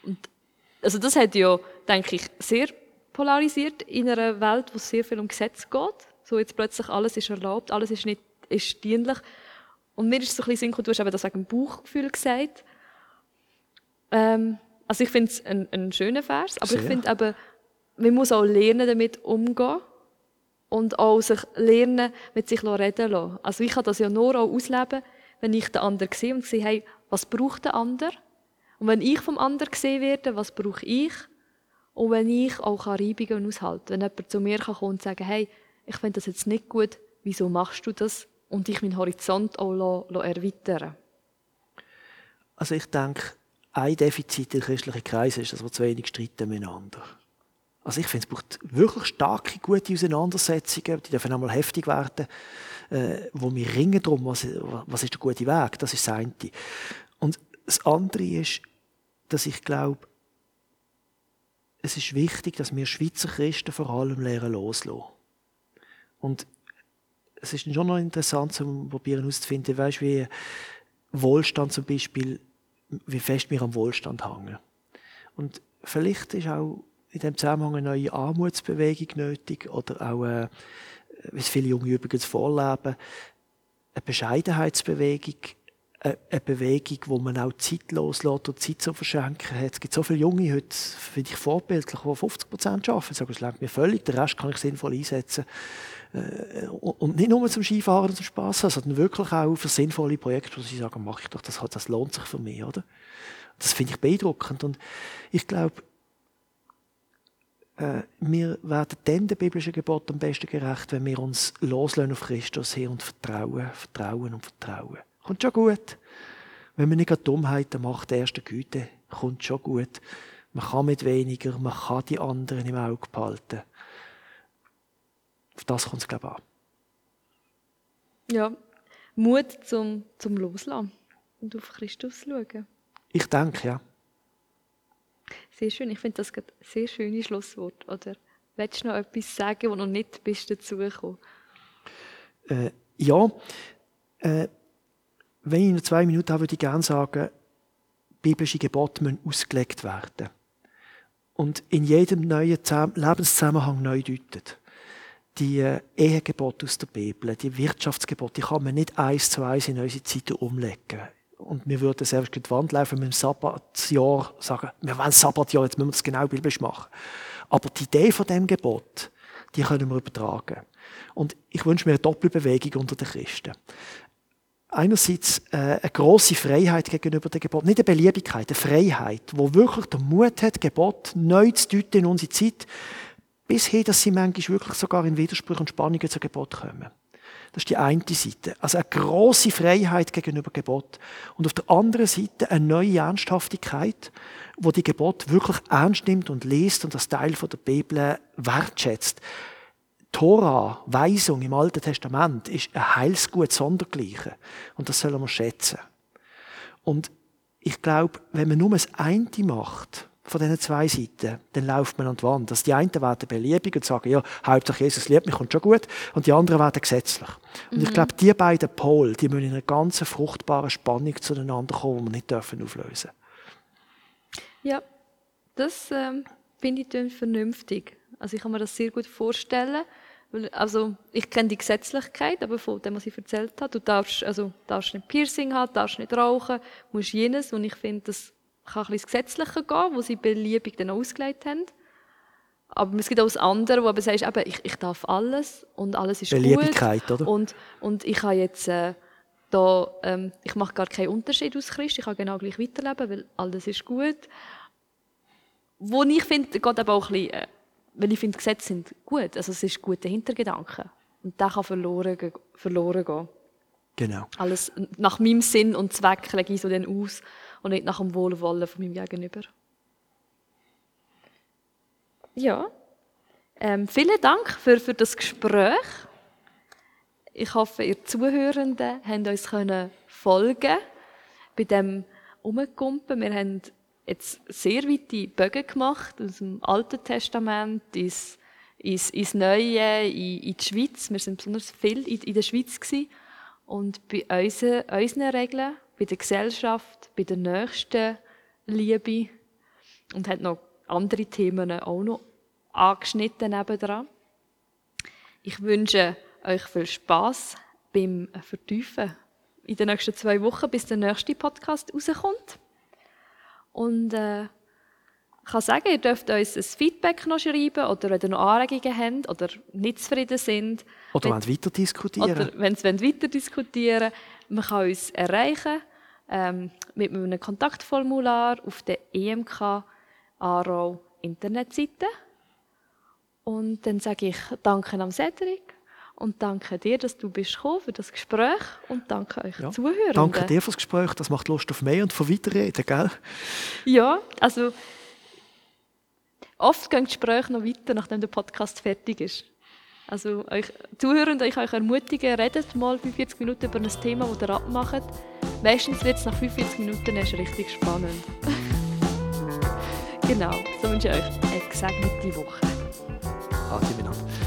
[SPEAKER 2] Und also das hat ja, denke ich, sehr polarisiert in einer Welt, wo es sehr viel um Gesetz geht. So jetzt plötzlich alles ist erlaubt, alles ist nicht ist dienlich. Und mir ist so ein bisschen Sinn, du hast eben das wegen dem Bauchgefühl gesagt. Ähm, also ich finde es ein, ein schöner Vers, aber Sehr. ich finde eben, man muss auch lernen, damit umzugehen und auch sich lernen, mit sich reden lassen. Also ich kann das ja nur auch ausleben, wenn ich den anderen sehe und sehe, hey, was braucht der andere? Und wenn ich vom anderen gesehen werde, was brauche ich? Und wenn ich auch Reibungen aushalten kann. Wenn jemand zu mir kommen und sagen, hey, ich finde das jetzt nicht gut, wieso machst du das? Und ich meinen Horizont auch erweitern
[SPEAKER 3] Also ich denke, ein Defizit in christlichen Kreisen ist, dass wir zu wenig streiten miteinander. Also ich finde, es braucht wirklich starke, gute Auseinandersetzungen, die dürfen einmal heftig werden, äh, wo wir ringen darum, was, was ist der gute Weg, das ist das eine. Und das andere ist, dass ich glaube, es ist wichtig, dass wir Schweizer Christen vor allem lernen loslassen. Und es ist schon noch interessant, zu probieren herauszufinden, weißt, wie Wohlstand zum Beispiel wie fest wir am Wohlstand hängen. Und vielleicht ist auch in dem Zusammenhang eine neue Armutsbewegung nötig oder auch, äh, wie es viele Junge übrigens vorleben, eine Bescheidenheitsbewegung, äh, eine Bewegung, wo man auch Zeit loslässt und Zeit zu verschenken hat. Es gibt so viele Junge heute, finde ich vorbildlich, die 50 Prozent arbeiten. Sagen, es langt mir völlig, den Rest kann ich sinnvoll einsetzen. Äh, und nicht nur zum Skifahren und zum Spass sondern wirklich auch für sinnvolle Projekte, wo sie sagen, mache ich doch, das, das lohnt sich für mich, oder? Das finde ich beeindruckend. Und ich glaube, äh, wir werden dann dem biblischen Gebot am besten gerecht, wenn wir uns loslösen auf Christus her und vertrauen, vertrauen und vertrauen. Kommt schon gut. Wenn man nicht Dummheiten macht, der erste Güte, kommt schon gut. Man kann mit weniger, man kann die anderen im Auge behalten. Auf das kommt es, glaube ich, an.
[SPEAKER 2] Ja, Mut zum, zum Loslassen und auf Christus schauen.
[SPEAKER 3] Ich denke, ja.
[SPEAKER 2] Sehr schön. Ich finde das ein sehr schönes Schlusswort. Oder willst du noch etwas sagen, wo noch nicht bist dazugekommen?
[SPEAKER 3] Äh, ja. Äh, wenn ich noch zwei Minuten habe, würde ich gerne sagen, biblische Gebote müssen ausgelegt werden. Und in jedem neuen Lebenszusammenhang neu deutet die Ehegebote aus der Bibel, die Wirtschaftsgebote, die kann man nicht eins zu eins in unsere Zeit umlegen. Und wir würden selbst die Wand laufen mit dem Sabbatjahr sagen, wir wollen Sabbatjahr, jetzt müssen wir das genau biblisch machen. Aber die Idee von dem Gebot, die können wir übertragen. Und ich wünsche mir eine Doppelbewegung unter den Christen. Einerseits äh, eine große Freiheit gegenüber dem Gebot, nicht eine Beliebigkeit, eine Freiheit, wo wirklich der Mut hat, Gebot neu zu deuten in unsere Zeit, bis hin, dass sie manchmal wirklich sogar in Widerspruch und Spannungen zu Gebot kommen. Das ist die eine Seite. Also eine große Freiheit gegenüber Gebot. Und auf der anderen Seite eine neue Ernsthaftigkeit, wo die Gebot wirklich ernst nimmt und liest und das Teil von der Bibel wertschätzt. Tora, Weisung im Alten Testament, ist ein Heilsgut sondergleichen. Und das sollen wir schätzen. Und ich glaube, wenn man nur das eine macht, von diesen zwei Seiten, dann läuft man an die Wand. Also die einen werden beliebig und sagen, ja, Hauptsache Jesus liebt mich, kommt schon gut. Und die anderen werden gesetzlich. Und mhm. ich glaube, die beiden Pole, die müssen in einer ganz fruchtbaren Spannung zueinander kommen, die wir nicht dürfen auflösen
[SPEAKER 2] Ja, das ähm, finde ich dann vernünftig. Also ich kann mir das sehr gut vorstellen. Also ich kenne die Gesetzlichkeit, aber von dem, was ich erzählt habe, du darfst, also, darfst nicht Piercing haben, darfst nicht rauchen, musst jenes. Und ich finde, das kann ein bisschen ins Gesetzliche gehen, wo sie beliebig dann ausgelegt haben. Aber es gibt auch das andere, wo du sagst, eben, ich, ich darf alles und alles ist
[SPEAKER 3] Beliebigkeit,
[SPEAKER 2] gut.
[SPEAKER 3] oder?
[SPEAKER 2] Und, und ich habe jetzt äh, da, ähm, ich mache gar keinen Unterschied aus Christ, ich kann genau gleich weiterleben, weil alles ist gut. Wo ich finde, geht aber auch ein bisschen, äh, weil ich finde, Gesetze sind gut, also es ist guter Hintergedanke. Und der kann verloren, verloren gehen.
[SPEAKER 3] Genau.
[SPEAKER 2] Alles nach meinem Sinn und Zweck lege ich so dann aus und nicht nach dem Wohlwollen von meinem Gegenüber. Ja, ähm, vielen Dank für, für das Gespräch. Ich hoffe, ihr Zuhörenden habt uns können folgen bei dem Umkumpen. Wir haben jetzt sehr weite Bögen gemacht aus dem Alten Testament ins, ins, ins Neue, in, in die Schweiz. Wir sind besonders viel in, in der Schweiz gewesen. und bei unseren, unseren Regeln bei der Gesellschaft, bei den Nächsten, Liebe und hat noch andere Themen auch noch angeschnitten nebendran. Ich wünsche euch viel Spaß beim Vertiefen in den nächsten zwei Wochen, bis der nächste Podcast rauskommt. Und äh, ich kann sagen, ihr dürft uns ein Feedback noch schreiben oder wenn ihr noch Anregungen habt oder nicht zufrieden sind.
[SPEAKER 3] Oder
[SPEAKER 2] wenn,
[SPEAKER 3] wollt weiter diskutieren.
[SPEAKER 2] Oder wenn sie weiter diskutieren Man kann uns erreichen ähm, mit einem Kontaktformular auf der EMK Aarau Internetseite. Und dann sage ich Danke am Cedric und danke dir, dass du bist gekommen für das Gespräch und danke euch
[SPEAKER 3] Ja.
[SPEAKER 2] Zuhörenden.
[SPEAKER 3] Danke dir fürs Gespräch, das macht Lust auf mehr und von Weiterreden, gell?
[SPEAKER 2] Ja, also oft gehen die Gespräche noch weiter, nachdem der Podcast fertig ist. Also euch Zuhörende, ich euch ermutigen, redet mal 45 Minuten über ein Thema, das ihr abmacht. Meistens wird es nach 45 Minuten erst richtig spannend. [LAUGHS] genau, so wünsche ich euch eine gesegnete Woche.
[SPEAKER 3] Adi miteinander.